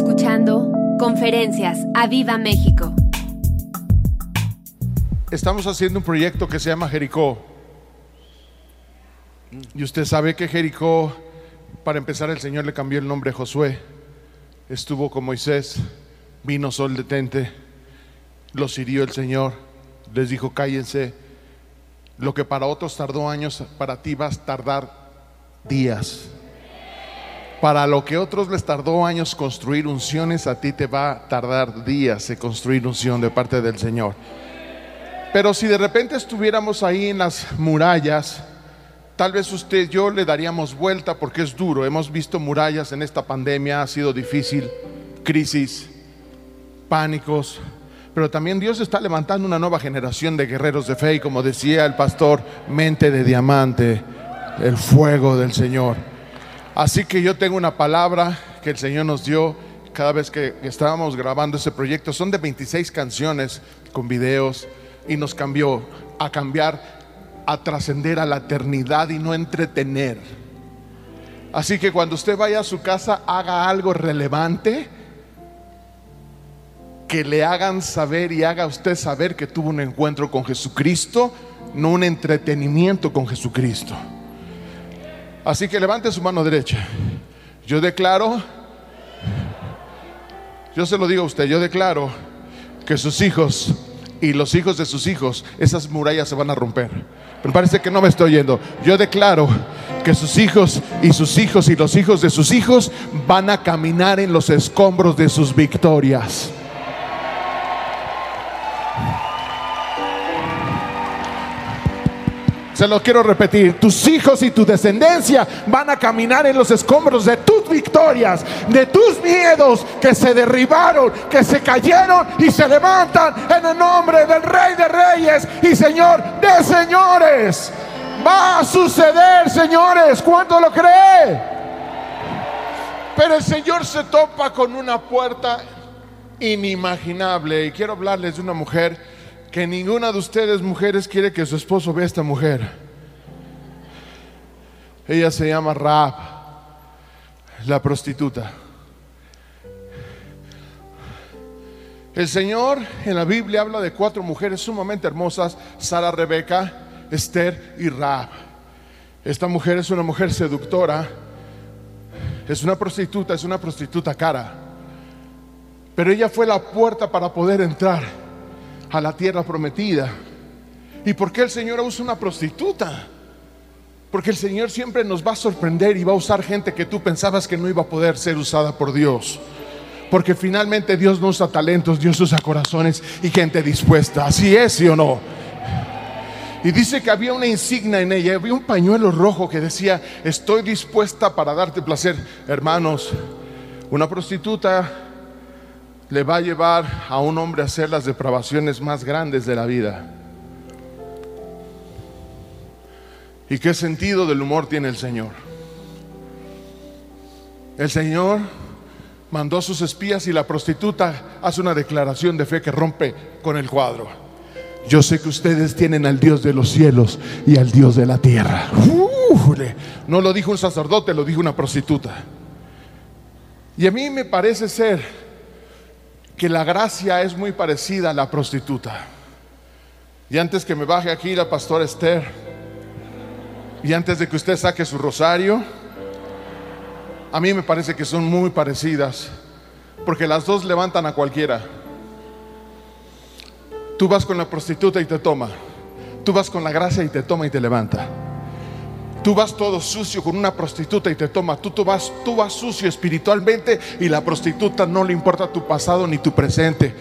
escuchando Conferencias a Viva México. Estamos haciendo un proyecto que se llama Jericó. Y usted sabe que Jericó, para empezar, el Señor le cambió el nombre Josué. Estuvo con Moisés, vino sol detente, los hirió el Señor, les dijo cállense. Lo que para otros tardó años, para ti vas a tardar días. Para lo que otros les tardó años construir unciones, a ti te va a tardar días de construir unción de parte del Señor. Pero si de repente estuviéramos ahí en las murallas, tal vez usted y yo le daríamos vuelta porque es duro. Hemos visto murallas en esta pandemia, ha sido difícil, crisis, pánicos. Pero también Dios está levantando una nueva generación de guerreros de fe y como decía el pastor, mente de diamante, el fuego del Señor. Así que yo tengo una palabra que el Señor nos dio cada vez que estábamos grabando ese proyecto. Son de 26 canciones con videos y nos cambió a cambiar, a trascender a la eternidad y no entretener. Así que cuando usted vaya a su casa, haga algo relevante que le hagan saber y haga usted saber que tuvo un encuentro con Jesucristo, no un entretenimiento con Jesucristo. Así que levante su mano derecha. Yo declaro, yo se lo digo a usted, yo declaro que sus hijos y los hijos de sus hijos, esas murallas se van a romper. Pero parece que no me estoy oyendo. Yo declaro que sus hijos y sus hijos y los hijos de sus hijos van a caminar en los escombros de sus victorias. Se lo quiero repetir, tus hijos y tu descendencia van a caminar en los escombros de tus victorias, de tus miedos que se derribaron, que se cayeron y se levantan en el nombre del Rey de Reyes y Señor de Señores. Va a suceder, señores, ¿cuánto lo cree? Pero el Señor se topa con una puerta inimaginable y quiero hablarles de una mujer que ninguna de ustedes mujeres quiere que su esposo vea a esta mujer. Ella se llama Raab, la prostituta. El Señor en la Biblia habla de cuatro mujeres sumamente hermosas, Sara, Rebeca, Esther y Raab. Esta mujer es una mujer seductora, es una prostituta, es una prostituta cara. Pero ella fue la puerta para poder entrar a la tierra prometida. ¿Y por qué el Señor usa una prostituta? Porque el Señor siempre nos va a sorprender y va a usar gente que tú pensabas que no iba a poder ser usada por Dios. Porque finalmente Dios no usa talentos, Dios usa corazones y gente dispuesta. Así es, ¿sí o no? Y dice que había una insignia en ella, había un pañuelo rojo que decía, estoy dispuesta para darte placer. Hermanos, una prostituta le va a llevar a un hombre a hacer las depravaciones más grandes de la vida. ¿Y qué sentido del humor tiene el Señor? El Señor mandó a sus espías y la prostituta hace una declaración de fe que rompe con el cuadro. Yo sé que ustedes tienen al Dios de los cielos y al Dios de la tierra. no lo dijo un sacerdote, lo dijo una prostituta. Y a mí me parece ser que la gracia es muy parecida a la prostituta. Y antes que me baje aquí la pastora Esther, y antes de que usted saque su rosario, a mí me parece que son muy parecidas, porque las dos levantan a cualquiera. Tú vas con la prostituta y te toma. Tú vas con la gracia y te toma y te levanta. Tú vas todo sucio con una prostituta y te toma. Tú, tú, vas, tú vas sucio espiritualmente y la prostituta no le importa tu pasado ni tu presente.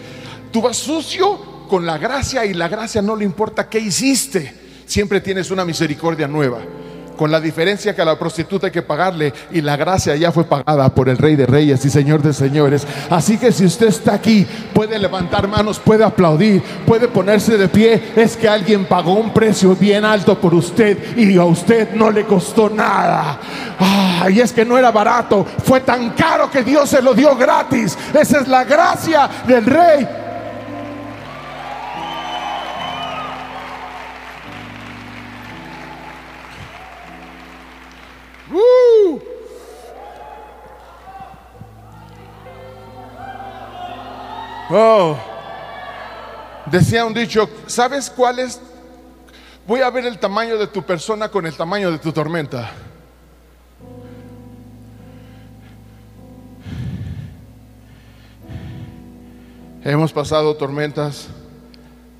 Tú vas sucio con la gracia y la gracia no le importa qué hiciste. Siempre tienes una misericordia nueva con la diferencia que a la prostituta hay que pagarle y la gracia ya fue pagada por el Rey de Reyes y Señor de Señores. Así que si usted está aquí, puede levantar manos, puede aplaudir, puede ponerse de pie, es que alguien pagó un precio bien alto por usted y a usted no le costó nada. y es que no era barato, fue tan caro que Dios se lo dio gratis. Esa es la gracia del Rey Oh. Decía un dicho, ¿sabes cuál es? Voy a ver el tamaño de tu persona con el tamaño de tu tormenta. Hemos pasado tormentas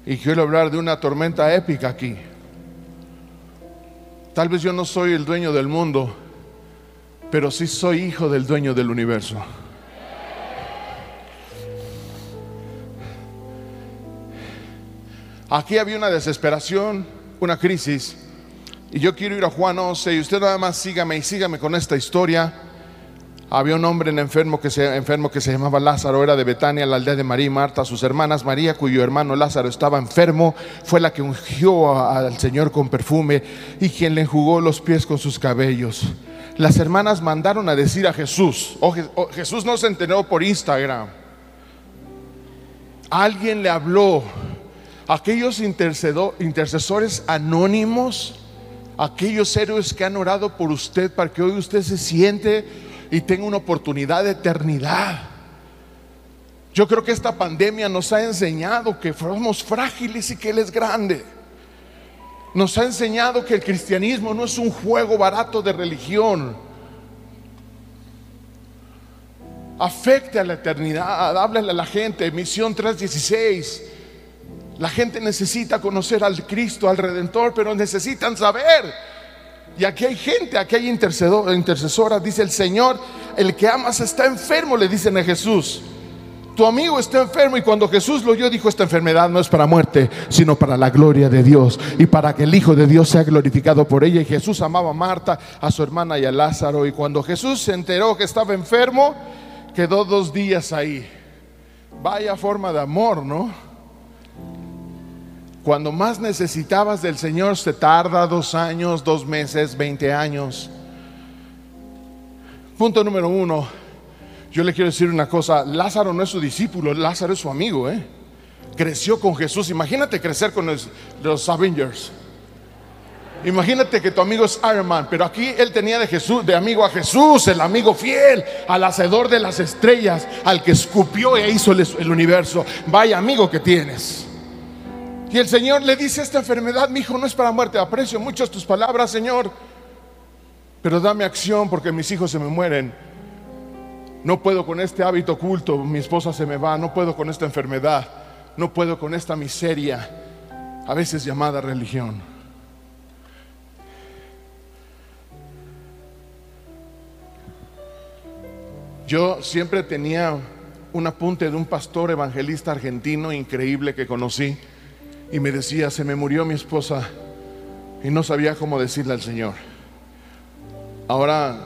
y quiero hablar de una tormenta épica aquí. Tal vez yo no soy el dueño del mundo, pero sí soy hijo del dueño del universo. Aquí había una desesperación, una crisis, y yo quiero ir a Juan 11 y usted nada más sígame y sígame con esta historia. Había un hombre enfermo que, se, enfermo que se llamaba Lázaro, era de Betania, la aldea de María y Marta, sus hermanas. María, cuyo hermano Lázaro estaba enfermo, fue la que ungió al Señor con perfume y quien le enjugó los pies con sus cabellos. Las hermanas mandaron a decir a Jesús, oh, oh, Jesús no se enteró por Instagram. Alguien le habló, aquellos intercesores anónimos, aquellos héroes que han orado por usted para que hoy usted se siente y tenga una oportunidad de eternidad. Yo creo que esta pandemia nos ha enseñado que somos frágiles y que Él es grande. Nos ha enseñado que el cristianismo no es un juego barato de religión. Afecte a la eternidad, háblale a la gente. Misión 316. La gente necesita conocer al Cristo, al Redentor, pero necesitan saber y aquí hay gente, aquí hay intercesora, dice el Señor, el que amas está enfermo, le dicen a Jesús. Tu amigo está enfermo y cuando Jesús lo oyó dijo, esta enfermedad no es para muerte, sino para la gloria de Dios y para que el Hijo de Dios sea glorificado por ella. Y Jesús amaba a Marta, a su hermana y a Lázaro. Y cuando Jesús se enteró que estaba enfermo, quedó dos días ahí. Vaya forma de amor, ¿no? Cuando más necesitabas del Señor se tarda dos años, dos meses, veinte años. Punto número uno. Yo le quiero decir una cosa. Lázaro no es su discípulo, Lázaro es su amigo. ¿eh? Creció con Jesús. Imagínate crecer con los, Avengers. Imagínate que tu amigo es Iron Man, pero aquí él tenía de Jesús, de amigo a Jesús, el amigo fiel, al hacedor de las estrellas, al que escupió e hizo el universo. Vaya amigo que tienes. Y el Señor le dice, esta enfermedad, mi hijo, no es para muerte. Aprecio mucho tus palabras, Señor. Pero dame acción porque mis hijos se me mueren. No puedo con este hábito oculto, mi esposa se me va, no puedo con esta enfermedad, no puedo con esta miseria, a veces llamada religión. Yo siempre tenía un apunte de un pastor evangelista argentino increíble que conocí y me decía, se me murió mi esposa y no sabía cómo decirle al Señor. Ahora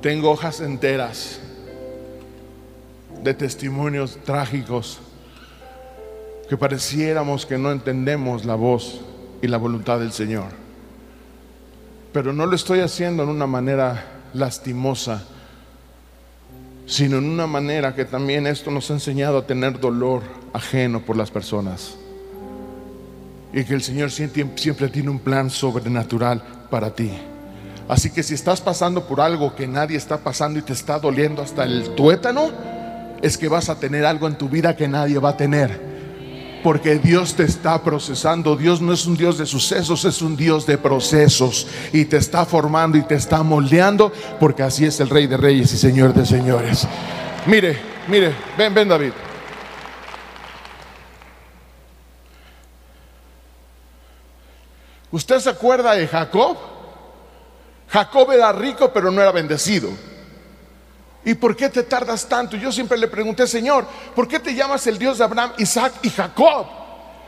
tengo hojas enteras de testimonios trágicos que pareciéramos que no entendemos la voz y la voluntad del Señor. Pero no lo estoy haciendo en una manera lastimosa, sino en una manera que también esto nos ha enseñado a tener dolor ajeno por las personas y que el Señor siempre, tiene un plan sobrenatural para ti. Así que si estás pasando por algo que nadie está pasando y te está doliendo hasta el tuétano, es que vas a tener algo en tu vida que nadie va a tener. Porque Dios te está procesando. Dios no es un Dios de sucesos, es un Dios de procesos. Y te está formando y te está moldeando. Porque así es el Rey de Reyes y Señor de Señores. Mire, mire, ven, ven David. ¿Usted se acuerda de Jacob? Jacob era rico pero no era bendecido. ¿Y por qué te tardas tanto? Yo siempre le pregunté, Señor, ¿por qué te llamas el Dios de Abraham, Isaac y Jacob?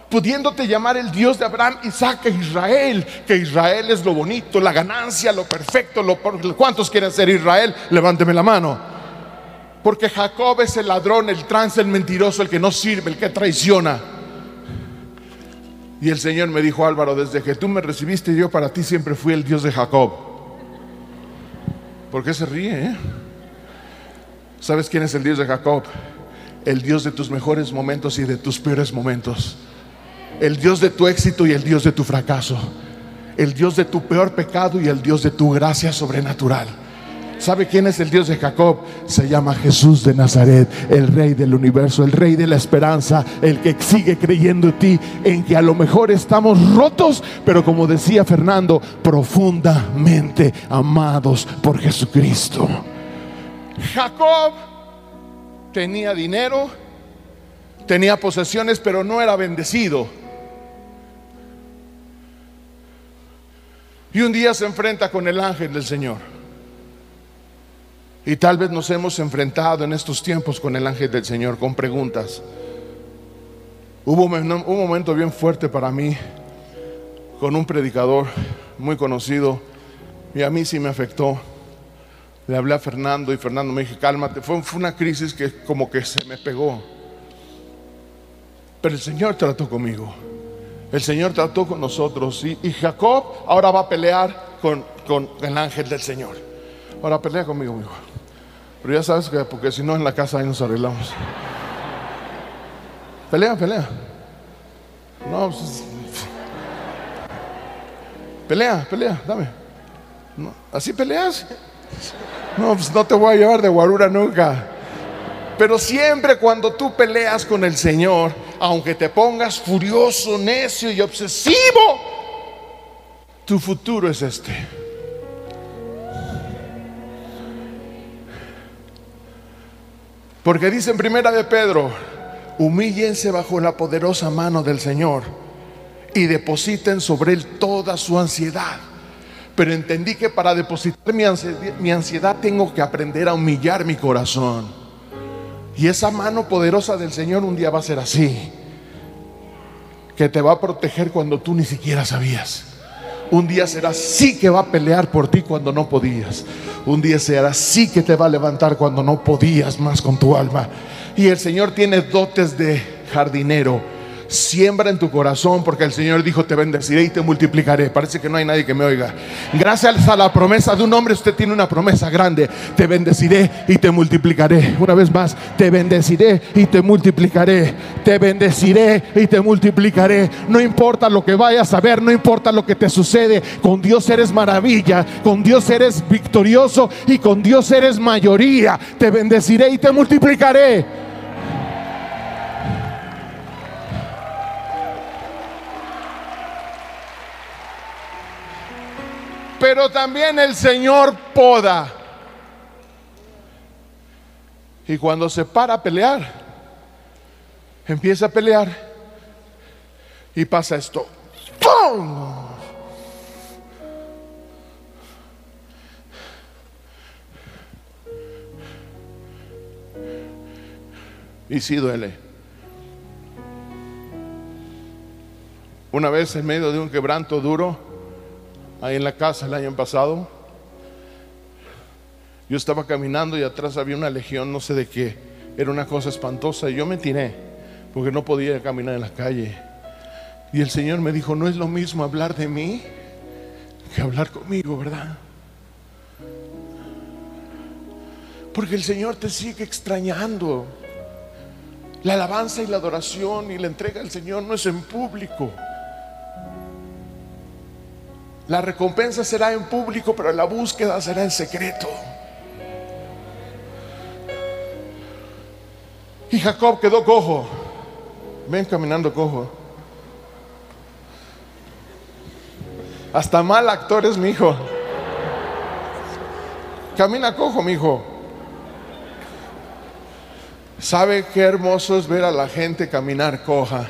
Pudiéndote llamar el Dios de Abraham, Isaac e Israel, que Israel es lo bonito, la ganancia, lo perfecto, lo, ¿cuántos quieren ser Israel? Levánteme la mano. Porque Jacob es el ladrón, el trance, el mentiroso, el que no sirve, el que traiciona. Y el Señor me dijo, Álvaro, desde que tú me recibiste, yo para ti siempre fui el Dios de Jacob. ¿Por qué se ríe? Eh? ¿Sabes quién es el Dios de Jacob? El Dios de tus mejores momentos y de tus peores momentos. El Dios de tu éxito y el Dios de tu fracaso. El Dios de tu peor pecado y el Dios de tu gracia sobrenatural. ¿Sabe quién es el Dios de Jacob? Se llama Jesús de Nazaret, el Rey del universo, el Rey de la esperanza, el que sigue creyendo en ti, en que a lo mejor estamos rotos, pero como decía Fernando, profundamente amados por Jesucristo. Jacob tenía dinero, tenía posesiones, pero no era bendecido. Y un día se enfrenta con el ángel del Señor. Y tal vez nos hemos enfrentado en estos tiempos con el ángel del Señor con preguntas. Hubo un momento bien fuerte para mí con un predicador muy conocido y a mí sí me afectó. Le hablé a Fernando y Fernando me dijo, cálmate. Fue, fue una crisis que como que se me pegó. Pero el Señor trató conmigo. El Señor trató con nosotros. Y, Jacob ahora va a pelear con, con, el ángel del Señor. Ahora pelea conmigo, amigo. Pero ya sabes que, porque si no en la casa ahí nos arreglamos. Pelea, pelea. No, pues, pelea, pelea, dame. ¿Así peleas? No, pues no te voy a llevar de guarura nunca. Pero siempre cuando tú peleas con el Señor, aunque te pongas furioso, necio y obsesivo, tu futuro es este. Porque dice en primera de Pedro, humíllense bajo la poderosa mano del Señor y depositen sobre él toda su ansiedad pero entendí que para depositar mi ansiedad, tengo que aprender a humillar mi corazón. Y esa mano poderosa del Señor un día va a ser así, que te va a proteger cuando tú ni siquiera sabías. Un día será así que va a pelear por ti cuando no podías. Un día será así que te va a levantar cuando no podías más con tu alma. Y el Señor tiene dotes de jardinero Siembra en tu corazón porque el Señor dijo, te bendeciré y te multiplicaré. Parece que no hay nadie que me oiga. Gracias a la promesa de un hombre, usted tiene una promesa grande. Te bendeciré y te multiplicaré. Una vez más, te bendeciré y te multiplicaré. Te bendeciré y te multiplicaré. No importa lo que vayas a ver, no importa lo que te sucede. Con Dios eres maravilla, con Dios eres victorioso y con Dios eres mayoría. Te bendeciré y te multiplicaré. Pero también el Señor poda. Y cuando se para a pelear, empieza a pelear y pasa esto. ¡Pum! Y sí duele. Una vez en medio de un quebranto duro, ahí en la casa el año pasado. Yo estaba caminando y atrás había una legión, no sé de qué. Era una cosa espantosa y yo me tiré porque no podía caminar en la calle. Y el Señor me dijo, no es lo mismo hablar de mí que hablar conmigo, ¿verdad? Porque el Señor te sigue extrañando. La alabanza y la adoración y la entrega al Señor no es en público. La recompensa será en público, pero la búsqueda será en secreto. Y Jacob quedó cojo. Ven caminando cojo. Hasta mal actor es mi hijo. Camina cojo, mi hijo. ¿Sabe qué hermoso es ver a la gente caminar coja?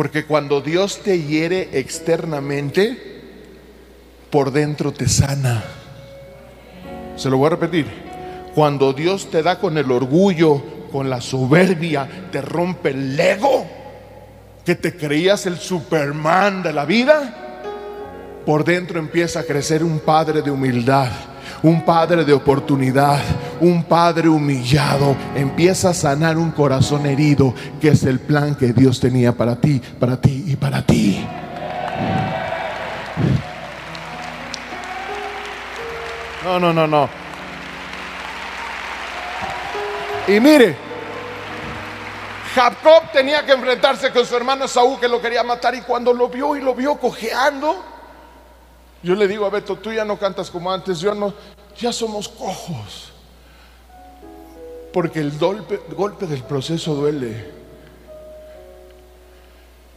Porque cuando Dios te hiere externamente, por dentro te sana. Se lo voy a repetir. Cuando Dios te da con el orgullo, con la soberbia, te rompe el ego, que te creías el Superman de la vida, por dentro empieza a crecer un padre de humildad un padre de oportunidad, un padre humillado, empieza a sanar un corazón herido, que es el plan que Dios tenía para ti, para ti y para ti. No, no, no, no. Y mire, Jacob tenía que enfrentarse con su hermano Saúl que lo quería matar y cuando lo vio y lo vio cojeando, Yo le digo a Beto, tú ya no cantas como antes, yo no, ya somos cojos. Porque el golpe, golpe del proceso duele.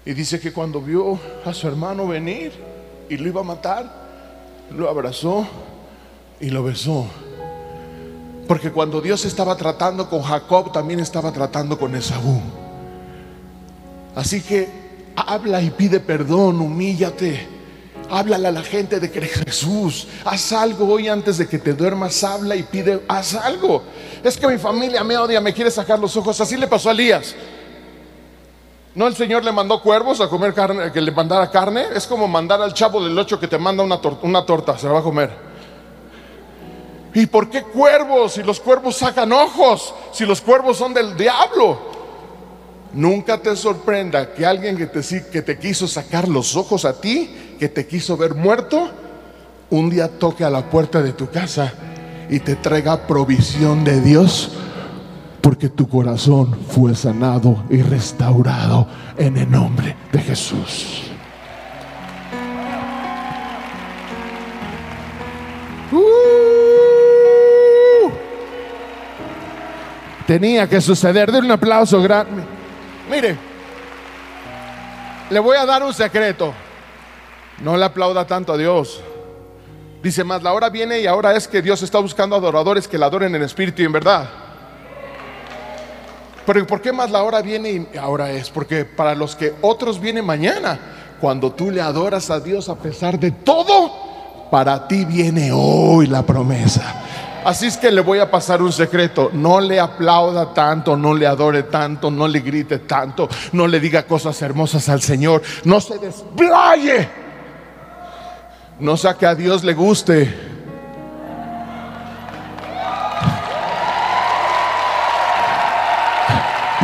Y dice que cuando vio a su hermano venir y lo iba a matar, lo abrazó y lo besó. Porque cuando Dios estaba tratando con Jacob, también estaba tratando con Esaú. Así que habla y pide perdón, humíllate. Háblale a la gente de que eres Jesús. Haz algo hoy antes de que te duermas. Habla y pide, haz algo. Es que mi familia me odia, me quiere sacar los ojos. Así le pasó a Elías. No el Señor le mandó cuervos a comer carne, que le mandara carne. Es como mandar al chavo del ocho que te manda una, una torta, se la va a comer. ¿Y por qué cuervos? Si los cuervos sacan ojos, si los cuervos son del diablo. Nunca te sorprenda que alguien que te, quiso sacar los ojos a ti, que te quiso ver muerto, un día toque a la puerta de tu casa y te traiga provisión de Dios porque tu corazón fue sanado y restaurado en el nombre de Jesús. Uh. tenía que suceder. De un aplauso grande. Mire, le voy a dar un secreto. No le aplauda tanto a Dios. Dice más, la hora viene y ahora es que Dios está buscando adoradores que la adoren en espíritu y en verdad. Pero ¿por qué más la hora viene y ahora es? Porque para los que otros vienen mañana, cuando tú le adoras a Dios a pesar de todo, para ti viene hoy la promesa. Así es que le voy a pasar un secreto. No le aplauda tanto, no le adore tanto, no le grite tanto, no le diga cosas hermosas al Señor. No se desplaye. No sea que a Dios le guste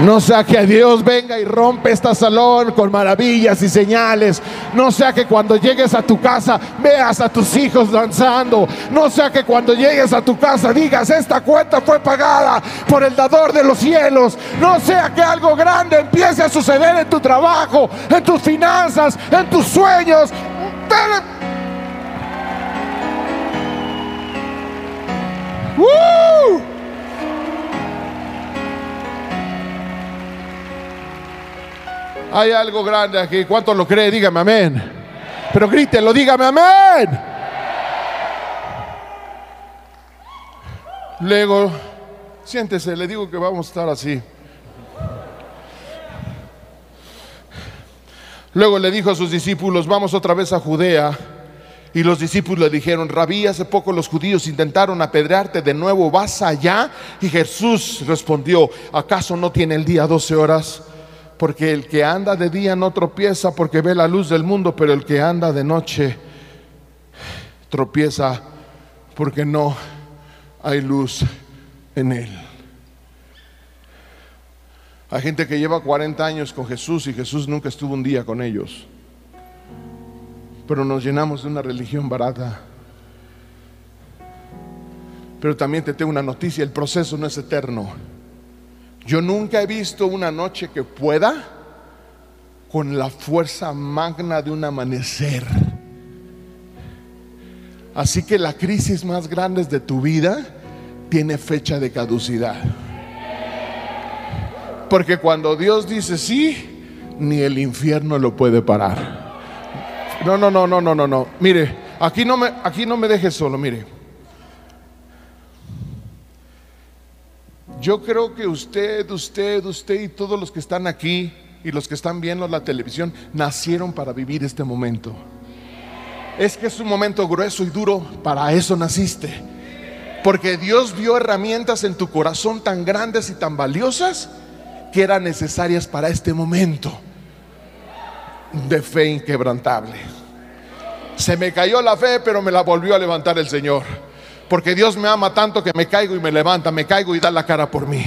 No sea que Dios venga y rompe este salón con maravillas y señales. No sea que cuando llegues a tu casa veas a tus hijos danzando. No sea que cuando llegues a tu casa digas, esta cuenta fue pagada por el dador de los cielos. No sea que algo grande empiece a suceder en tu trabajo, en tus finanzas, en tus sueños. Hay algo grande aquí. ¿Cuánto lo cree? Dígame amén. Pero grítelo, dígame amén. Luego, siéntese, le digo que vamos a estar así. Luego le dijo a sus discípulos, vamos otra vez a Judea. Y los discípulos le dijeron, rabí, hace poco los judíos intentaron apedrearte de nuevo, ¿vas allá? Y Jesús respondió, ¿acaso no tiene el día 12 horas? Porque el que anda de día no tropieza porque ve la luz del mundo, pero el que anda de noche tropieza porque no hay luz en él. Hay gente que lleva 40 años con Jesús y Jesús nunca estuvo un día con ellos. Pero nos llenamos de una religión barata. Pero también te tengo una noticia, el proceso no es eterno. Yo nunca he visto una noche que pueda con la fuerza magna de un amanecer. Así que la crisis más grande de tu vida tiene fecha de caducidad. Porque cuando Dios dice sí, ni el infierno lo puede parar. No, no, no, no, no, no, no. Mire, aquí no me, aquí no me deje solo, mire. Yo creo que usted, usted, usted y todos los que están aquí y los que están viendo la televisión nacieron para vivir este momento. Es que es un momento grueso y duro, para eso naciste. Porque Dios dio herramientas en tu corazón tan grandes y tan valiosas que eran necesarias para este momento de fe inquebrantable. Se me cayó la fe, pero me la volvió a levantar el Señor. Porque Dios me ama tanto que me caigo y me levanta, me caigo y da la cara por mí.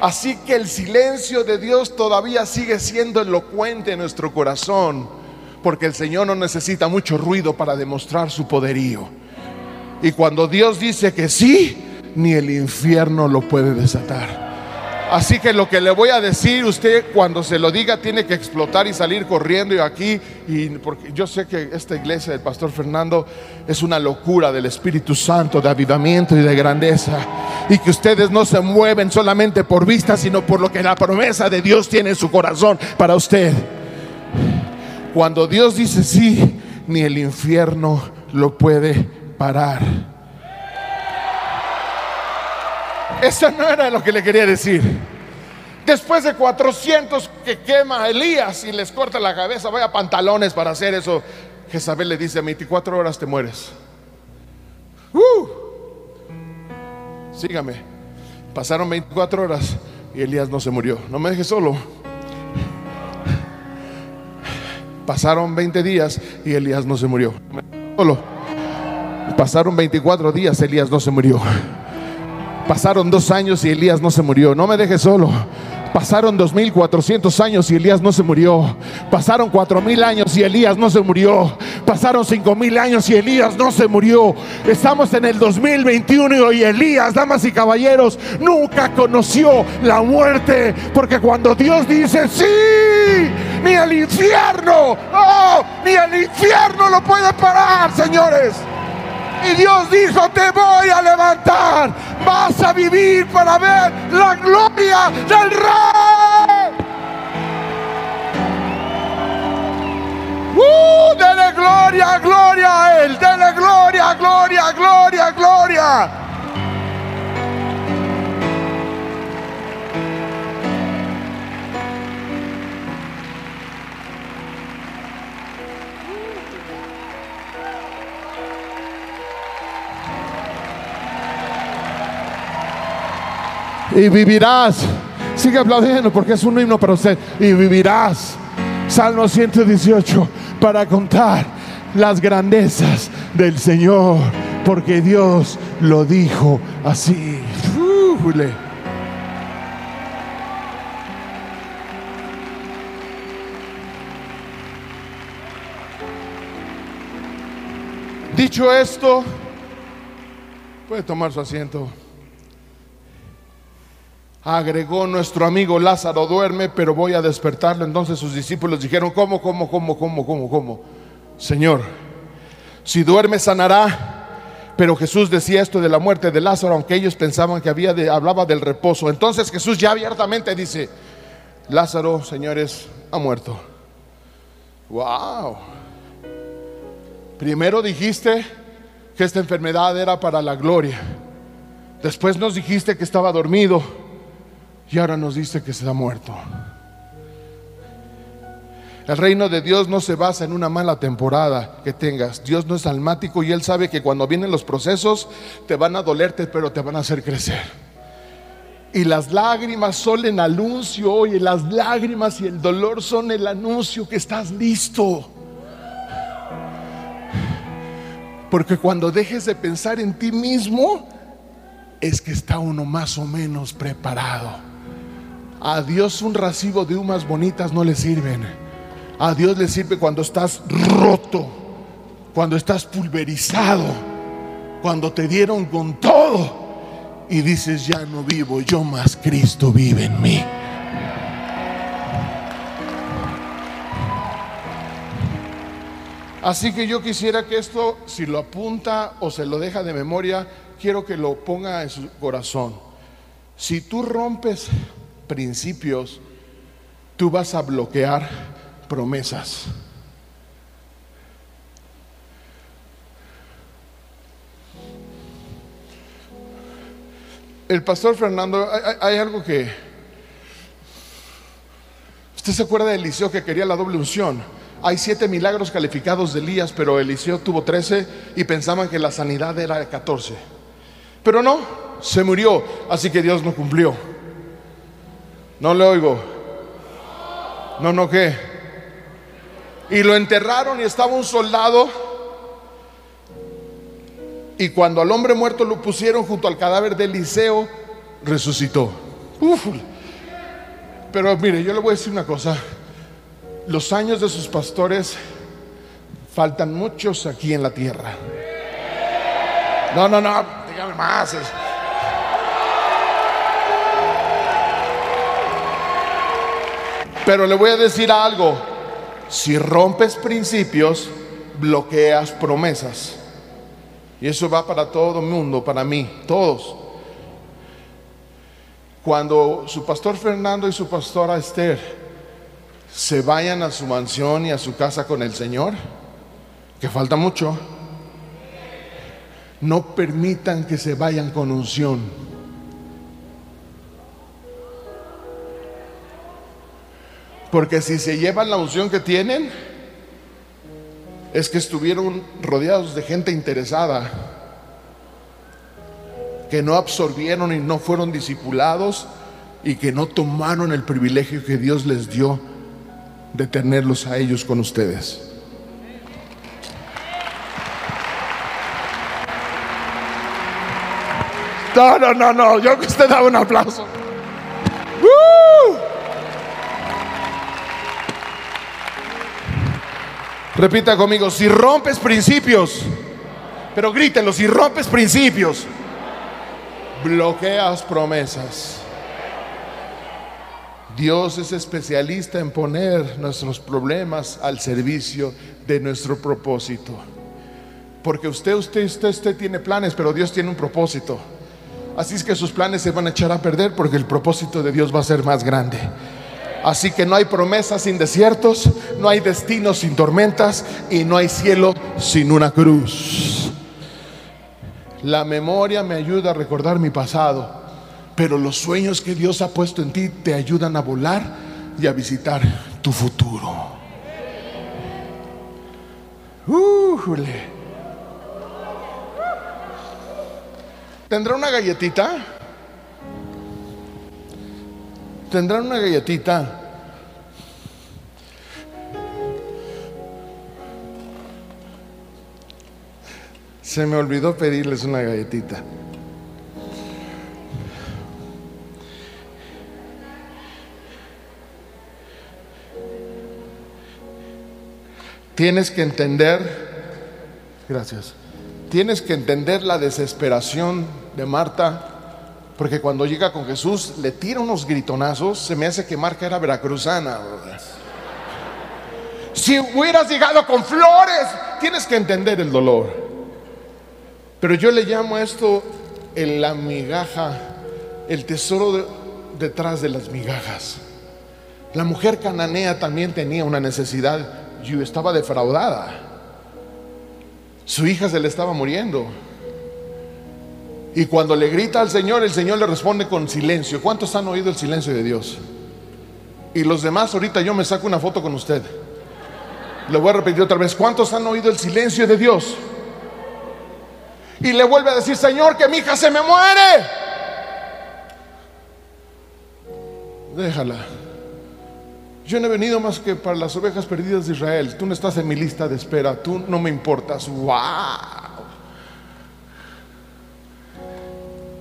Así que el silencio de Dios todavía sigue siendo elocuente en nuestro corazón, porque el Señor no necesita mucho ruido para demostrar su poderío. Y cuando Dios dice que sí, ni el infierno lo puede desatar. Así que lo que le voy a decir, usted cuando se lo diga tiene que explotar y salir corriendo y aquí, y porque yo sé que esta iglesia del pastor Fernando es una locura del Espíritu Santo, de avivamiento y de grandeza, y que ustedes no se mueven solamente por vista, sino por lo que la promesa de Dios tiene en su corazón para usted. Cuando Dios dice sí, ni el infierno lo puede parar. Eso no era lo que le quería decir. Después de 400 que quema Elías y les corta la cabeza, vaya pantalones para hacer eso. Jezabel le dice, 24 horas te mueres. Uh. sígame. Pasaron 24 horas y Elías no se murió. No me deje solo. Pasaron 20 días y Elías no se murió. Solo. Pasaron 24 días, Elías no se murió. Pasaron dos años y Elías no se murió. No me dejes solo. Pasaron 2400 años y Elías no se murió. Pasaron 4000 años y Elías no se murió. Pasaron 5000 años y Elías no se murió. Estamos en el 2021 y Elías, damas y caballeros, nunca conoció la muerte. Porque cuando Dios dice sí, ni el infierno, oh, ni el infierno lo puede parar, señores. Y Dios dijo, te voy a levantar. Vas a vivir para ver la gloria del rey. Uh, dele gloria, gloria a Él. Dele gloria, gloria, gloria, gloria. Y vivirás. Sigue aplaudiendo porque es un himno para usted. Y vivirás. Salmo 118 para contar las grandezas del Señor, porque Dios lo dijo así. Dicho esto, puede tomar su asiento. Agregó nuestro amigo Lázaro duerme, pero voy a despertarlo. Entonces sus discípulos dijeron, ¿cómo, cómo, cómo, cómo, cómo, cómo? Señor, si duerme sanará. Pero Jesús decía esto de la muerte de Lázaro, aunque ellos pensaban que había de, hablaba del reposo. Entonces Jesús ya abiertamente dice, Lázaro, señores, ha muerto. Wow. Primero dijiste que esta enfermedad era para la gloria. Después nos dijiste que estaba dormido. Y ahora nos dice que se ha muerto. El reino de Dios no se basa en una mala temporada que tengas. Dios no es almático y Él sabe que cuando vienen los procesos te van a dolerte, pero te van a hacer crecer. Y las lágrimas son el anuncio, y las lágrimas y el dolor son el anuncio que estás listo. Porque cuando dejes de pensar en ti mismo, es que está uno más o menos preparado. A Dios un recibo de umas bonitas no le sirven. A Dios le sirve cuando estás roto, cuando estás pulverizado, cuando te dieron con todo y dices, ya no vivo yo más, Cristo vive en mí. Así que yo quisiera que esto, si lo apunta o se lo deja de memoria, quiero que lo ponga en su corazón. Si tú rompes principios, tú vas a bloquear promesas. El pastor Fernando, hay, algo que... ¿Usted se acuerda de Eliseo que quería la doble unción? Hay siete milagros calificados de Elías, pero Eliseo tuvo trece y pensaban que la sanidad era de catorce. Pero no, se murió, así que Dios no cumplió. No le oigo. No, no, ¿qué? Y lo enterraron y estaba un soldado. Y cuando al hombre muerto lo pusieron junto al cadáver de Eliseo, resucitó. Pero mire, yo le voy a decir una cosa. Los años de sus pastores faltan muchos aquí en la tierra. No, no, no, dígame más. Pero le voy a decir algo. Si rompes principios, bloqueas promesas. Y eso va para todo el mundo, para mí, todos. Cuando su pastor Fernando y su pastora Esther se vayan a su mansión y a su casa con el Señor, que falta mucho, no permitan que se vayan con unción. Porque si se llevan la unción que tienen, es que estuvieron rodeados de gente interesada, que no absorbieron y no fueron discipulados y que no tomaron el privilegio que Dios les dio de tenerlos a ellos con ustedes. No, no, no, no, yo que usted da un aplauso. Repita conmigo, si rompes principios, pero grítenlo, si rompes principios, bloqueas promesas. Dios es especialista en poner nuestros problemas al servicio de nuestro propósito. Porque usted, usted, usted, usted tiene planes, pero Dios tiene un propósito. Así es que sus planes se van a echar a perder porque el propósito de Dios va a ser más grande. Así que no hay promesas sin desiertos, no hay destino sin tormentas y no hay cielo sin una cruz. La memoria me ayuda a recordar mi pasado, pero los sueños que Dios ha puesto en ti te ayudan a volar y a visitar tu futuro. Újule. ¿Tendrá una galletita? ¿Tendrán una galletita? Se me olvidó pedirles una galletita. Tienes que entender, gracias, tienes que entender la desesperación de Marta, porque cuando llega con Jesús le tira unos gritonazos, se me hace que Marta era veracruzana. Si hubieras llegado con flores, tienes que entender el dolor. Pero yo le llamo a esto el la migaja, el tesoro de- detrás de las migajas. La mujer cananea también tenía una necesidad y estaba defraudada. Su hija se le estaba muriendo. Y cuando le grita al Señor, el Señor le responde con silencio. ¿Cuántos han oído el silencio de Dios? Y los demás, ahorita yo me saco una foto con usted. Le voy a repetir otra vez. ¿Cuántos han oído el silencio de Dios? Y le vuelve a decir, Señor, que mi hija se me muere. Déjala. Yo no he venido más que para las ovejas perdidas de Israel. Tú no estás en mi lista de espera. Tú no me importas. ¡Wow!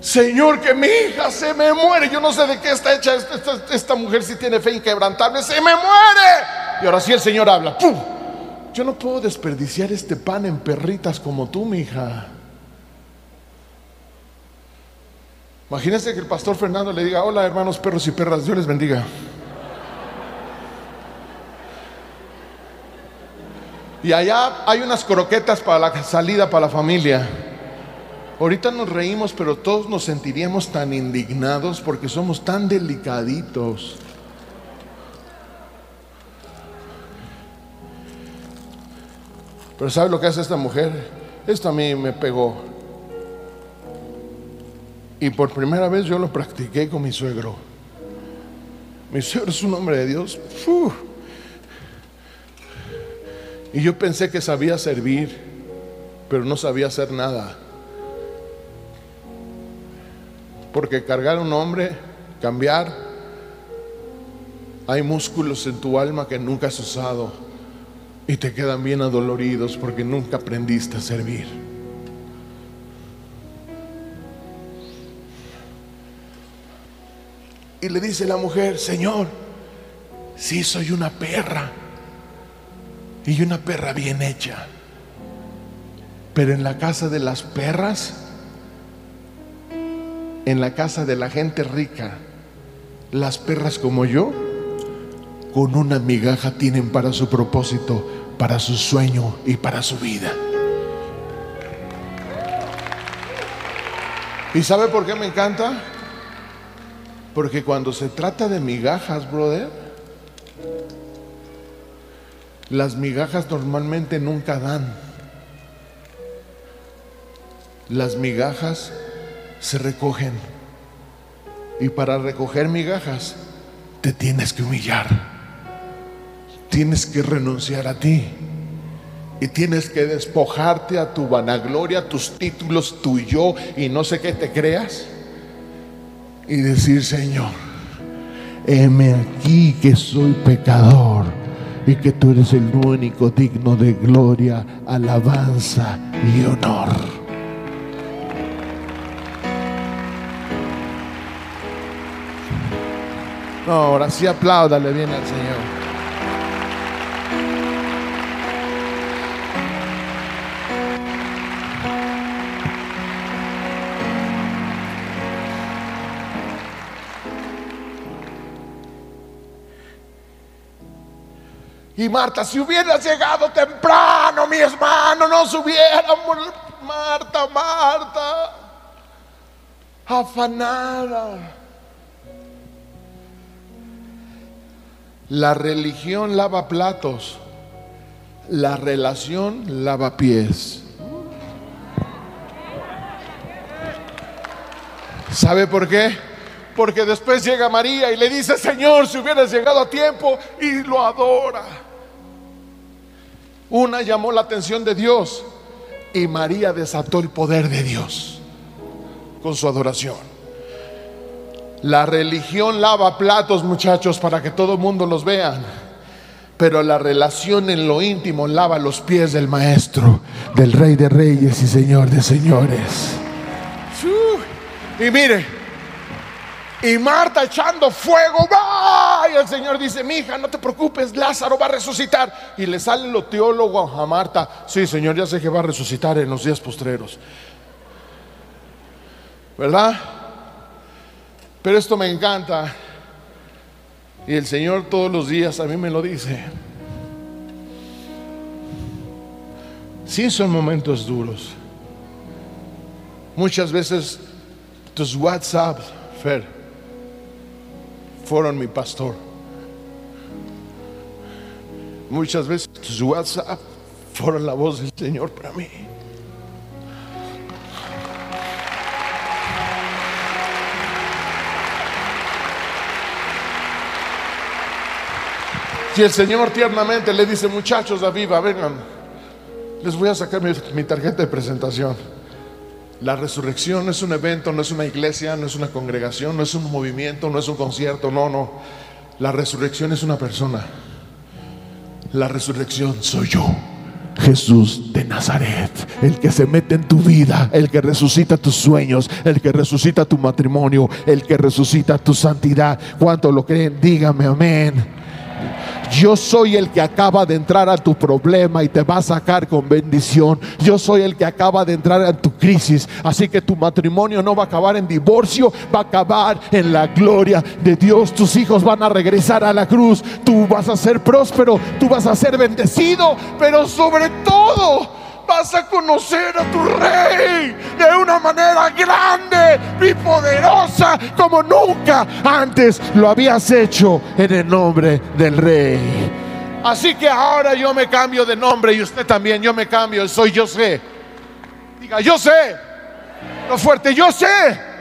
Señor, que mi hija se me muere. Yo no sé de qué está hecha esta, mujer si tiene fe inquebrantable. Se me muere. Y ahora sí el Señor habla. ¡Pum! Yo no puedo desperdiciar este pan en perritas como tú, mi hija. Imagínense que el pastor Fernando le diga, hola hermanos perros y perras, Dios les bendiga. Y allá hay unas croquetas para la salida para la familia. Ahorita nos reímos, pero todos nos sentiríamos tan indignados porque somos tan delicaditos. Pero ¿sabe lo que hace esta mujer? Esto a mí me pegó. Y por primera vez yo lo practiqué con mi suegro. Mi suegro es un hombre de Dios. ¡Fu! Y yo pensé que sabía servir, pero no sabía hacer nada. Porque cargar un hombre, cambiar, hay músculos en tu alma que nunca has usado y te quedan bien adoloridos porque nunca aprendiste a servir. Y le dice la mujer, Señor, sí soy una perra y una perra bien hecha. Pero en la casa de las perras, en la casa de la gente rica, las perras como yo, con una migaja tienen para su propósito, para su sueño y para su vida. ¿Y sabe por qué me encanta? Porque cuando se trata de migajas, brother, las migajas normalmente nunca dan. Las migajas se recogen. Y para recoger migajas te tienes que humillar. Tienes que renunciar a ti. Y tienes que despojarte a tu vanagloria, tus títulos, tu yo y no sé qué te creas. Y decir, Señor, heme aquí que soy pecador y que tú eres el único digno de gloria, alabanza y honor. Ahora sí apláudale bien al Señor. Y Marta, si hubieras llegado temprano, mi hermano, no se hubiera Marta, Marta, afanada. La religión lava platos, la relación lava pies. ¿Sabe por qué? Porque después llega María y le dice, Señor, si hubieras llegado a tiempo, y lo adora. Una llamó la atención de Dios y María desató el poder de Dios con su adoración. La religión lava platos, muchachos, para que todo el mundo los vean. Pero la relación en lo íntimo lava los pies del Maestro, del Rey de Reyes y Señor de Señores. Y mire, y Marta echando fuego, va. Y el Señor dice, mi hija, no te preocupes, Lázaro va a resucitar. Y le sale lo teólogo a Marta, sí, Señor, ya sé que va a resucitar en los días postreros. ¿Verdad? Pero esto me encanta. Y el Señor todos los días a mí me lo dice. Sí son momentos duros. Muchas veces tus WhatsApp, Fer, fueron mi pastor. Muchas veces su WhatsApp fueron la voz del Señor para mí. Y el Señor tiernamente le dice, muchachos Aviva, vengan, les voy a sacar mi, mi tarjeta de presentación. La resurrección no es un evento, no es una iglesia, no es una congregación, no es un movimiento, no es un concierto, no, no. La resurrección es una persona. La resurrección soy yo. Jesús de Nazaret, el que se mete en tu vida, el que resucita tus sueños, el que resucita tu matrimonio, el que resucita tu santidad. ¿Cuánto lo creen? Dígame amén. Yo soy el que acaba de entrar a tu problema y te va a sacar con bendición. Yo soy el que acaba de entrar a tu crisis. Así que tu matrimonio no va a acabar en divorcio, va a acabar en la gloria de Dios. Tus hijos van a regresar a la cruz. Tú vas a ser próspero, tú vas a ser bendecido, pero sobre todo vas a conocer a tu rey de una manera grande y poderosa como nunca antes lo habías hecho en el nombre del rey. Así que ahora yo me cambio de nombre y usted también, yo me cambio, soy yo sé. Diga, yo sé. Lo fuerte, yo sé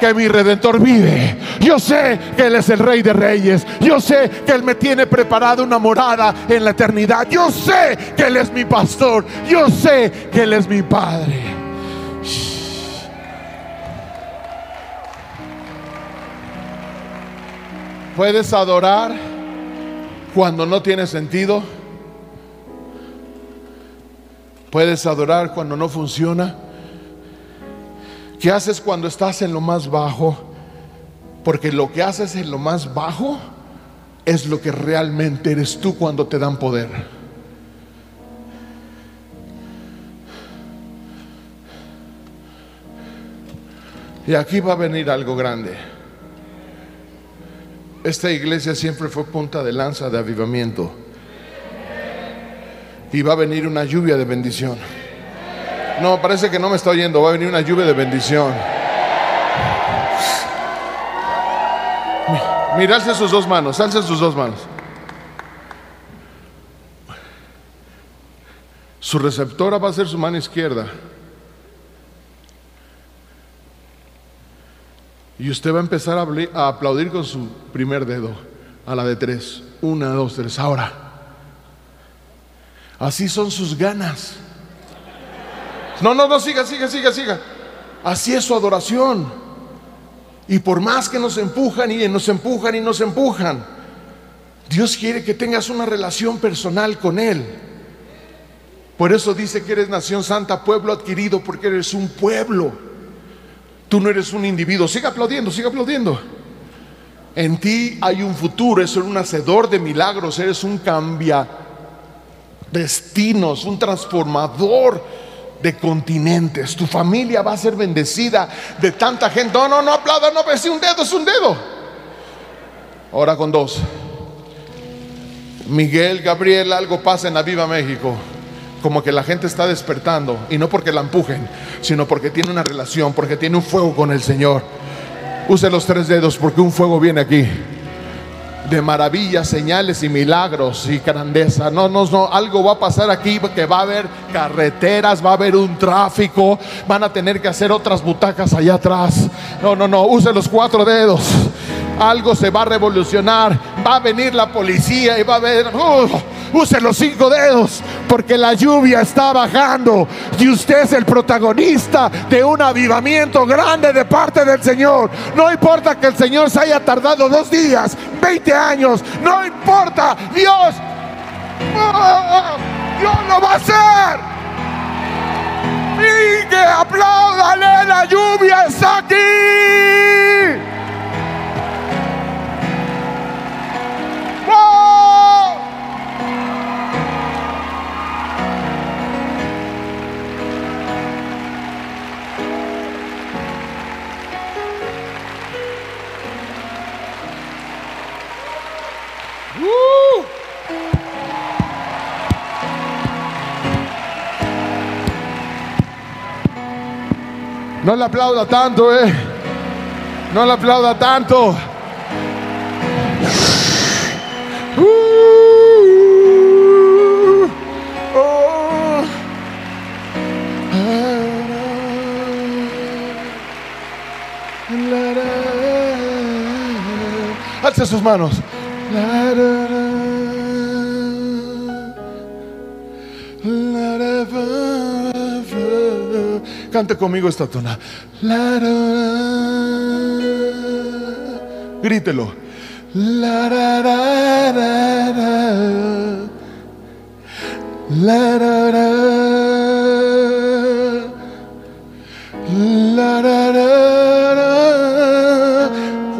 que mi redentor vive. Yo sé que Él es el rey de reyes. Yo sé que Él me tiene preparada una morada en la eternidad. Yo sé que Él es mi pastor. Yo sé que Él es mi padre. Puedes adorar cuando no tiene sentido. Puedes adorar cuando no funciona. ¿Qué haces cuando estás en lo más bajo? Porque lo que haces en lo más bajo es lo que realmente eres tú cuando te dan poder. Y aquí va a venir algo grande. esta iglesia siempre fue punta de lanza de avivamiento. Y va a venir una lluvia de bendición. No, parece que no me está oyendo. Va a venir una lluvia de bendición. Mira, alce sus dos manos, alce sus dos manos. Su receptora va a ser su mano izquierda. Y usted va a empezar a, aplaudir con su primer dedo a la de tres. Una, dos, tres. Ahora. Así son sus ganas. No, no, no, siga, siga, siga, siga. Así es su adoración. Y por más que nos empujan y nos empujan y nos empujan, Dios quiere que tengas una relación personal con Él. Por eso dice que eres nación santa, pueblo adquirido, porque eres un pueblo. Tú no eres un individuo. Siga aplaudiendo, siga aplaudiendo. En ti hay un futuro, eres un hacedor de milagros, eres un cambia destinos, un transformador de continentes. Tu familia va a ser bendecida de tanta gente. No, no, no aplauda, no, es un dedo, es un dedo. Ahora con dos. Miguel, Gabriel, algo pasa en la Viva México. Como que la gente está despertando y no porque la empujen, sino porque tiene una relación, porque tiene un fuego con el Señor. Use los tres dedos porque un fuego viene aquí de maravillas, señales y milagros y grandeza. No, no, no, algo va a pasar aquí que va a haber carreteras, va a haber un tráfico, van a tener que hacer otras butacas allá atrás. No, no, no, use los cuatro dedos. Algo se va a revolucionar, va a venir la policía y va a ver, uh, use los cinco dedos, porque la lluvia está bajando y usted es el protagonista de un avivamiento grande de parte del Señor. No importa que el Señor se haya tardado dos días, 20 años, no importa, Dios, ¡ah! Dios lo va a hacer. Y que apláudale, la lluvia está aquí. No le aplauda tanto, eh. No le aplauda tanto. Uh, oh. La, la, Alce sus manos. Cante conmigo esta tona. Grítelo.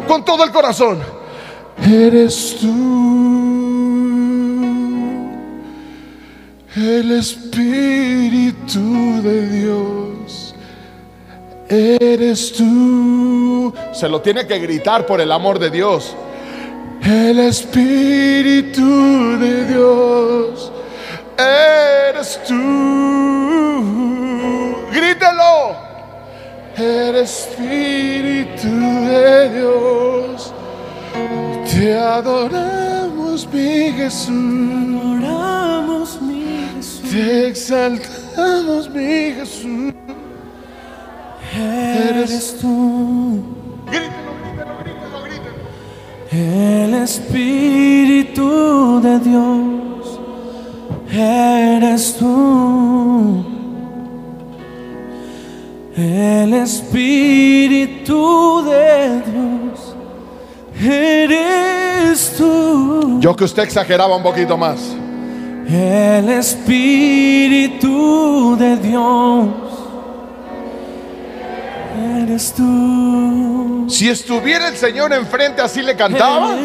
Con todo el corazón. Eres tú. El Espíritu de Dios. Eres tú. Se lo tiene que gritar por el amor de Dios. El Espíritu de Dios. Eres tú. Grítelo. El Espíritu de Dios. Te adoramos, mi Jesús. Oramos, mi. Te exaltamos, mi Jesús. Eres tú, Grítelo, grítelo, grítelo, grítelo. el Espíritu de Dios. Eres tú, el Espíritu de Dios. Eres tú, Yo que usted exageraba un poquito más. El Espíritu de Dios. Eres tú. Si estuviera el Señor enfrente, así le cantaba.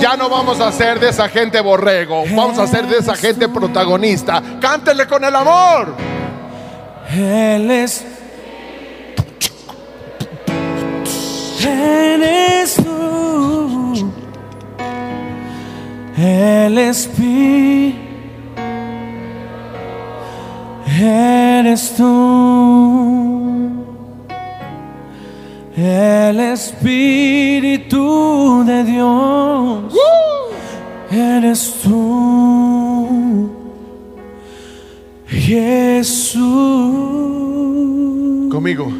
Ya no vamos a ser de esa gente borrego, vamos a ser de esa gente protagonista. Cántele con el amor. Él es. Eres tú. El Espíritu eres tú. El Espíritu de Dios eres tú. Jesús. Conmigo.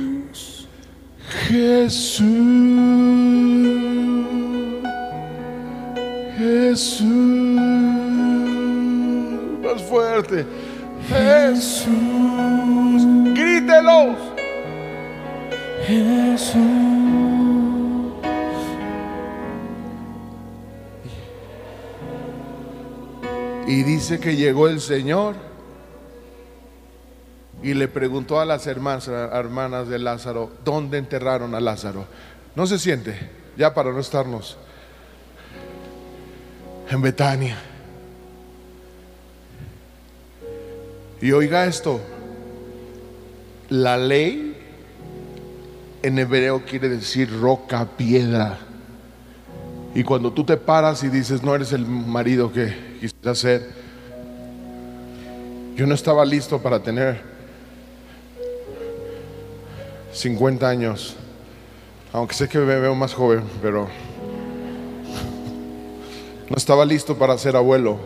Jesús. Jesús. Más fuerte. Jesús. Grítelo. Jesús. Y dice que llegó el Señor y le preguntó a las hermanas, hermanas de Lázaro, ¿dónde enterraron a Lázaro? No se siente, ya para no estarnos en Betania. Y oiga esto, la ley en hebreo quiere decir roca, piedra. Y cuando tú te paras y dices, no eres el marido que quisiera ser, yo no estaba listo para tener 50 años, aunque sé que me veo más joven, pero no estaba listo para ser abuelo,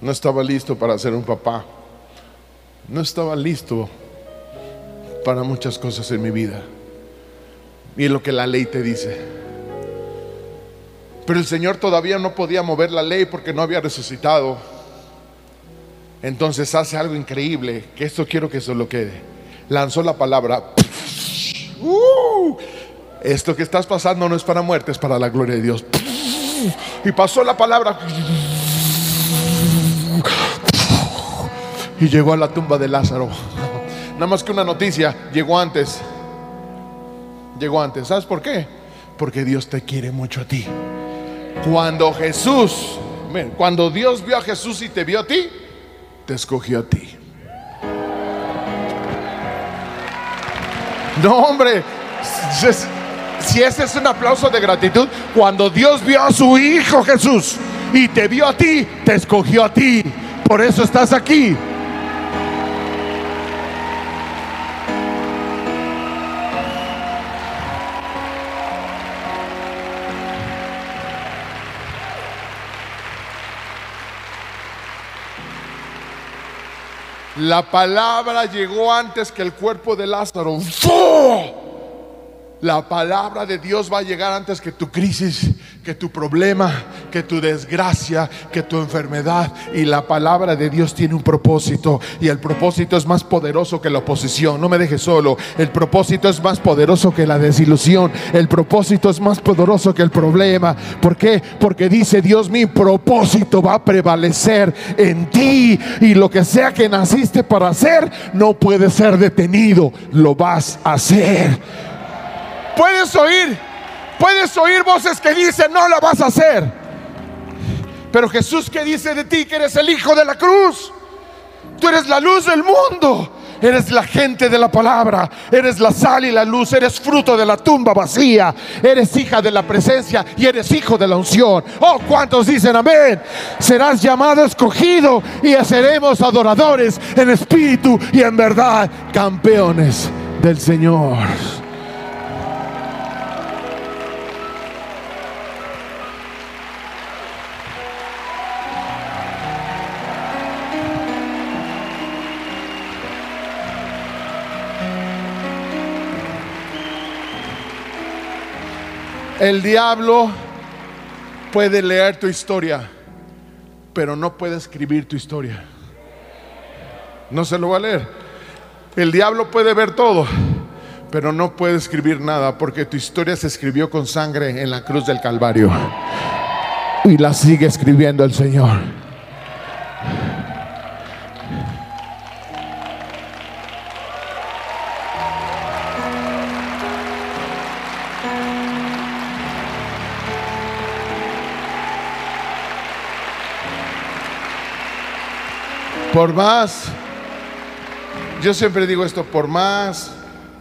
no estaba listo para ser un papá, no estaba listo para muchas cosas en mi vida. Y es lo que la ley te dice. Pero el Señor todavía no podía mover la ley porque no había resucitado. Entonces hace algo increíble, que esto quiero que se lo quede. Lanzó la palabra. ¡Uh! esto que estás pasando no es para muerte, es para la gloria de Dios. Y pasó la palabra. Y llegó a la tumba de Lázaro. Nada más que una noticia, llegó antes. Llegó antes. ¿Sabes por qué? Porque Dios te quiere mucho a ti. Cuando Jesús, cuando Dios vio a Jesús y te vio a ti, te escogió a ti. No, hombre, si ese es un aplauso de gratitud, cuando Dios vio a su Hijo Jesús y te vio a ti, te escogió a ti. Por eso estás aquí. La palabra llegó antes que el cuerpo de Lázaro. La palabra de Dios va a llegar antes que tu crisis, que tu problema, que tu desgracia, que tu enfermedad. Y la palabra de Dios tiene un propósito. Y el propósito es más poderoso que la oposición. No me dejes solo. El propósito es más poderoso que la desilusión. El propósito es más poderoso que el problema. ¿Por qué? Porque dice Dios, mi propósito va a prevalecer en ti. Y lo que sea que naciste para hacer, no puede ser detenido. Lo vas a hacer. Puedes oír, puedes oír voces que dicen, no lo vas a hacer. Pero Jesús que dice de ti que eres el Hijo de la cruz. Tú eres la luz del mundo. Eres la gente de la palabra. Eres la sal y la luz. Eres fruto de la tumba vacía. Eres hija de la presencia y eres hijo de la unción. Oh, ¿cuántos dicen amén? Serás llamado escogido y seremos adoradores en espíritu y en verdad, campeones del Señor. El diablo puede leer tu historia, pero no puede escribir tu historia. No se lo va a leer. El diablo puede ver todo, pero no puede escribir nada porque tu historia se escribió con sangre en la cruz del Calvario. Y la sigue escribiendo el Señor. Por más, yo siempre digo esto, por más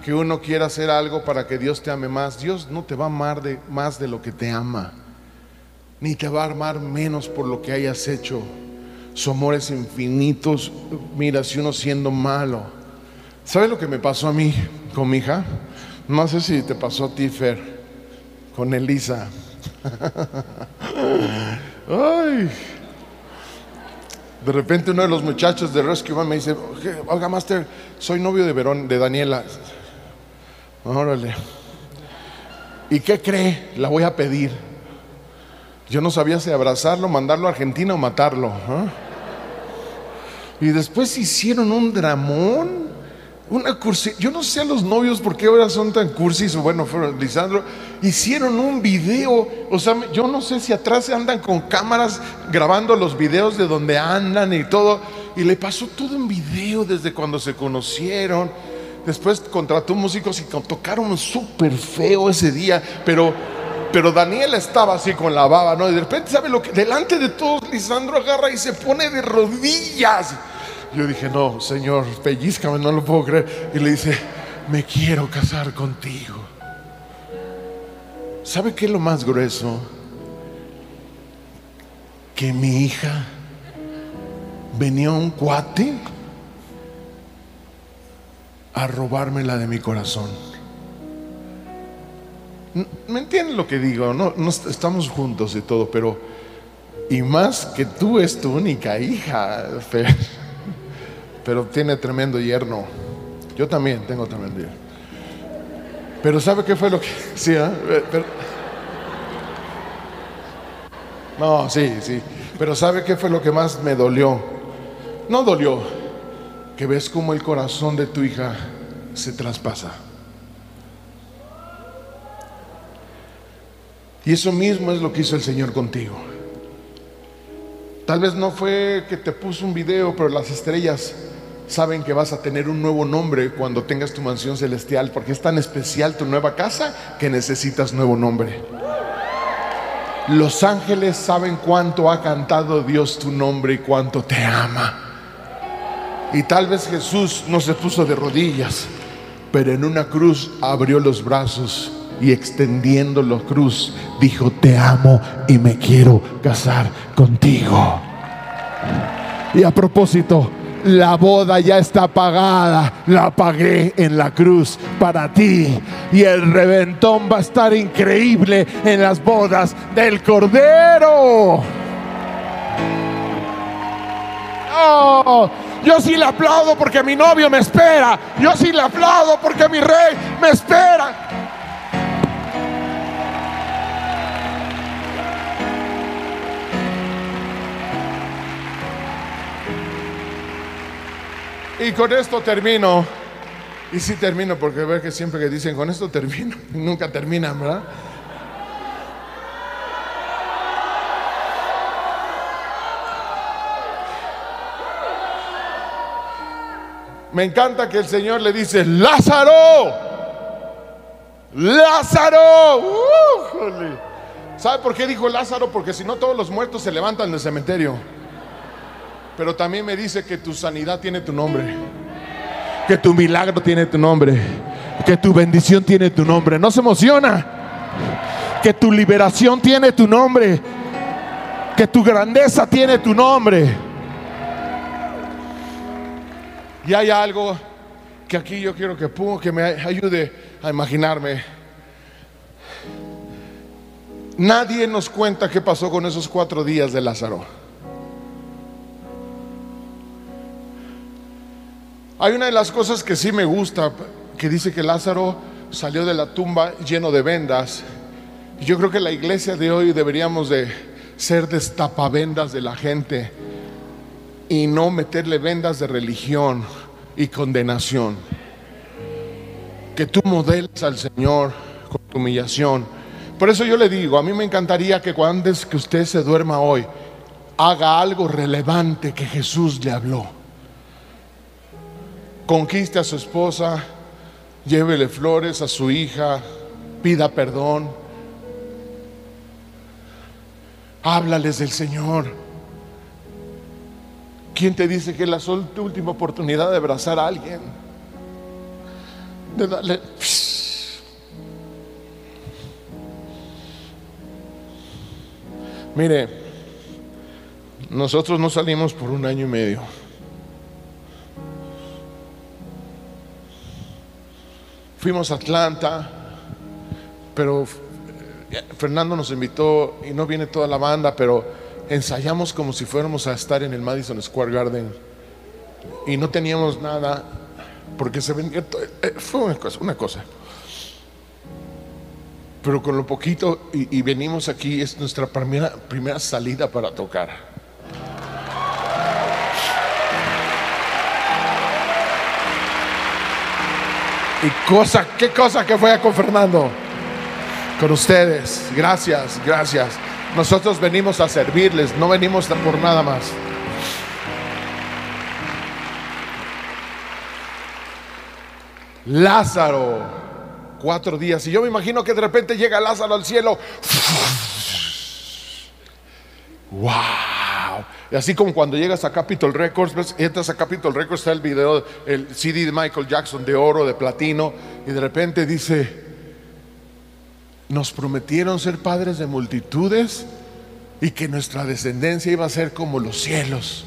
que uno quiera hacer algo para que Dios te ame más, Dios no te va a amar de, más de lo que te ama. ni te va a armar menos por lo que hayas hecho. Su amor es infinito. Mira, si uno siendo malo. ¿Sabes lo que me pasó a mí con mi hija? No sé si te pasó a ti, Fer, con Elisa. Ay. De repente uno de los muchachos de Rescue One me dice, oiga, Master, soy novio de, Verón, de Daniela. Órale. ¿Y qué cree? La voy a pedir. Yo no sabía si abrazarlo, mandarlo a Argentina o matarlo. ¿ah? Y después hicieron un dramón. Una cursi, yo no sé a los novios por qué ahora son tan cursis, o bueno, Lisandro, hicieron un video, o sea, yo no sé si atrás andan con cámaras grabando los videos de donde andan y todo, y le pasó todo un video desde cuando se conocieron. Después contrató músicos y tocaron súper feo ese día, pero pero Daniel estaba así con la baba, ¿no? Y de repente, ¿sabe lo que? Delante de todos, Lisandro agarra y se pone de rodillas. Yo dije, no, Señor, pellizcame, no lo puedo creer. Y le dice, me quiero casar contigo. ¿Sabe qué es lo más grueso? Que mi hija venía un cuate a robármela de mi corazón. ¿Me entienden lo que digo? No, no estamos juntos y todo, pero y más que tú es tu única hija, pero tiene tremendo yerno. Yo también tengo tremendo yerno. Pero ¿sabe qué fue lo que... Sí, ¿eh? No, sí, sí. Pero ¿sabe qué fue lo que más me dolió? No dolió. Que ves cómo el corazón de tu hija se traspasa. Y eso mismo es lo que hizo el Señor contigo. Tal vez no fue que te puso un video, pero las estrellas saben que vas a tener un nuevo nombre cuando tengas tu mansión celestial, porque es tan especial tu nueva casa que necesitas nuevo nombre. Los ángeles saben cuánto ha cantado Dios tu nombre y cuánto te ama. Y tal vez Jesús no se puso de rodillas, pero en una cruz abrió los brazos y extendiendo la cruz dijo, te amo y me quiero casar contigo. Y a propósito, la boda ya está pagada, la pagué en la cruz para ti. Y el reventón va a estar increíble en las bodas del Cordero. Yo sí le aplaudo porque mi novio me espera. Yo sí le aplaudo porque mi rey me espera. Y con esto termino. Y sí termino porque ver que siempre que dicen con esto termino, nunca terminan, ¿verdad? Me encanta que el Señor le dice, Lázaro, Lázaro. ¿Sabe por qué dijo Lázaro? Porque si no todos los muertos se levantan del cementerio. Pero también me dice que tu sanidad tiene tu nombre. Que tu milagro tiene tu nombre. Que tu bendición tiene tu nombre. No se emociona. Que tu liberación tiene tu nombre. Que tu grandeza tiene tu nombre. Y hay algo que aquí yo quiero que, que me ayude a imaginarme. Nadie nos cuenta qué pasó con esos cuatro días de Lázaro. Hay una de las cosas que sí me gusta, que dice que Lázaro salió de la tumba lleno de vendas. Yo creo que la iglesia de hoy deberíamos de ser destapavendas de la gente y no meterle vendas de religión y condenación. Que tú modeles al Señor con tu humillación. Por eso yo le digo, a mí me encantaría que cuando que usted se duerma hoy, haga algo relevante que Jesús le habló conquiste a su esposa, llévele flores a su hija, pida perdón, háblales del Señor. ¿Quién te dice que la última oportunidad de abrazar a alguien? De darle... Mire, nosotros no salimos por un año y medio. Fuimos a Atlanta, pero eh, Fernando nos invitó y no viene toda la banda, pero ensayamos como si fuéramos a estar en el Madison Square Garden y no teníamos nada porque se vendía todo- eh, fue una cosa, una cosa. Pero con lo poquito y, y venimos aquí es nuestra primera primera salida para tocar. Y cosa, qué cosa que fue con Fernando. Con ustedes. Gracias, gracias. Nosotros venimos a servirles, no venimos por nada más. Lázaro, cuatro días. Y yo me imagino que de repente llega Lázaro al cielo. ¡Wow! Y así como cuando llegas a Capitol Records, entras a Capitol Records, está el video, el CD de Michael Jackson de oro, de platino, y de repente dice, nos prometieron ser padres de multitudes y que nuestra descendencia iba a ser como los cielos.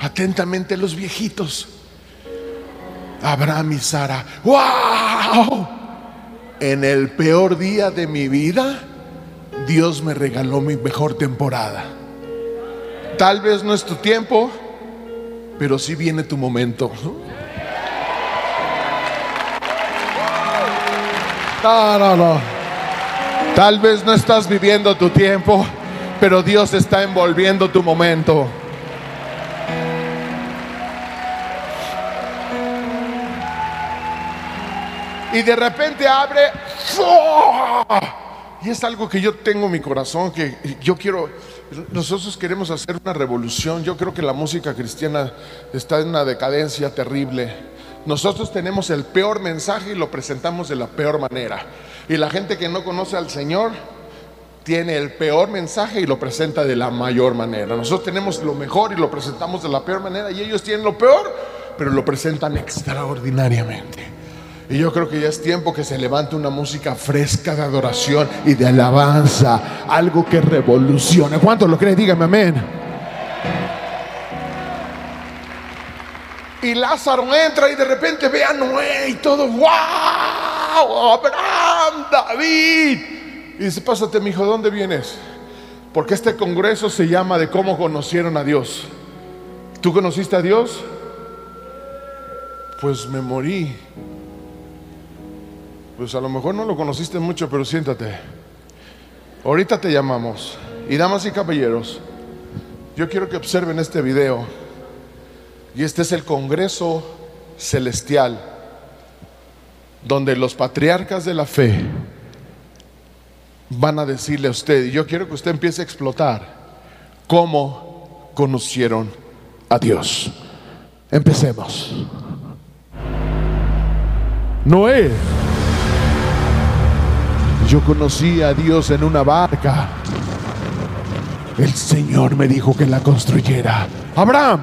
Atentamente los viejitos. Abraham y Sara. ¡Wow! En el peor día de mi vida, Dios me regaló mi mejor temporada. Tal vez no es tu tiempo, pero sí viene tu momento. No, no, no. Tal vez no estás viviendo tu tiempo, pero Dios está envolviendo tu momento. Y de repente abre. Y es algo que yo tengo en mi corazón, que yo quiero, nosotros queremos hacer una revolución. Yo creo que la música cristiana está en una decadencia terrible. Nosotros tenemos el peor mensaje y lo presentamos de la peor manera. Y la gente que no conoce al Señor tiene el peor mensaje y lo presenta de la mayor manera. Nosotros tenemos lo mejor y lo presentamos de la peor manera y ellos tienen lo peor, pero lo presentan extraordinariamente. Y yo creo que ya es tiempo que se levante una música fresca de adoración y de alabanza, algo que revolucione. ¿Cuánto lo cree? Dígame amén. Y Lázaro entra y de repente ve a Noé y todo, ¡wow! Abraham, David. Y dice, pásate, mi hijo, ¿dónde vienes? Porque este congreso se llama de cómo conocieron a Dios. ¿Tú conociste a Dios? Pues me morí. Pues a lo mejor no lo conociste mucho, pero siéntate. Ahorita te llamamos. Y damas y caballeros, yo quiero que observen este video. Y este es el Congreso Celestial, donde los patriarcas de la fe van a decirle a usted, y yo quiero que usted empiece a explotar cómo conocieron a Dios. Empecemos. Noé. Yo conocí a Dios en una barca. El Señor me dijo que la construyera. Abraham.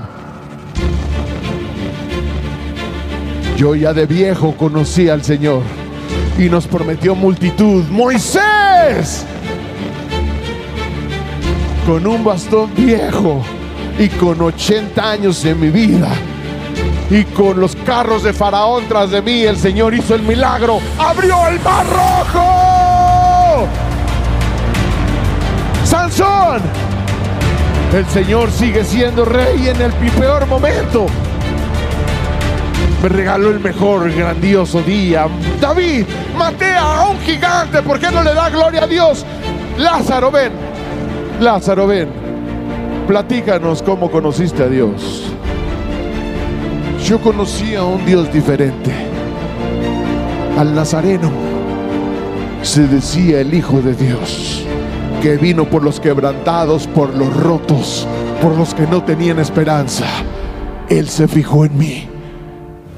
Yo ya de viejo conocí al Señor y nos prometió multitud. Moisés. Con un bastón viejo y con 80 años de mi vida y con los carros de Faraón tras de mí, el Señor hizo el milagro. Abrió el mar rojo. Sansón. El Señor sigue siendo rey en el peor momento. Me regaló el mejor grandioso día. David, maté a un gigante. ¿Por qué no le da gloria a Dios? Lázaro, ven. Lázaro, ven. Platícanos cómo conociste a Dios. Yo conocí a un Dios diferente. Al Nazareno se decía el Hijo de Dios, que vino por los quebrantados, por los rotos, por los que no tenían esperanza. Él se fijó en mí,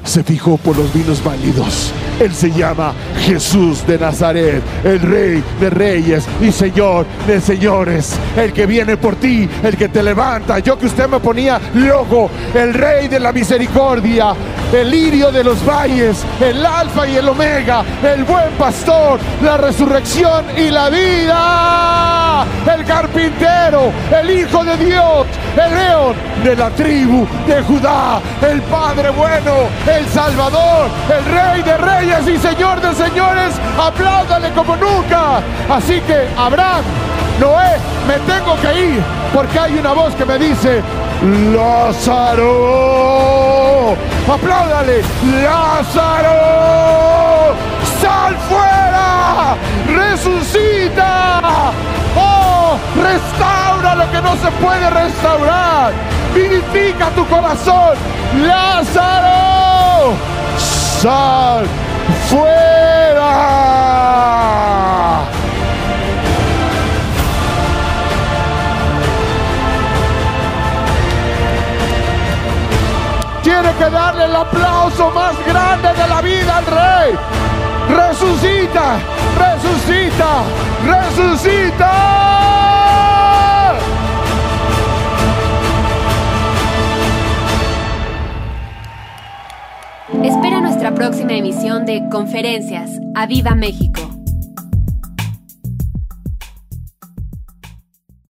se fijó por los vinos válidos. Él se llama Jesús de Nazaret, el Rey de Reyes y Señor de Señores, el que viene por ti, el que te levanta. Yo que usted me ponía loco, el Rey de la Misericordia, el lirio de los valles, el Alfa y el Omega, el buen pastor, la resurrección y la vida. El carpintero, el Hijo de Dios, el león de la tribu de Judá, el Padre bueno, el Salvador, el Rey de reyes y Señor de señores. Apláudale como nunca. Así que, Abraham, Noé, me tengo que ir porque hay una voz que me dice, Apláudale, Lázaro, sal fuera, resucita, oh, restaura lo que no se puede restaurar, vivifica tu corazón, Lázaro, sal fuera. Que darle el aplauso más grande de la vida al rey. Resucita, resucita, resucita. Espera nuestra próxima emisión de Conferencias. ¡A Viva México!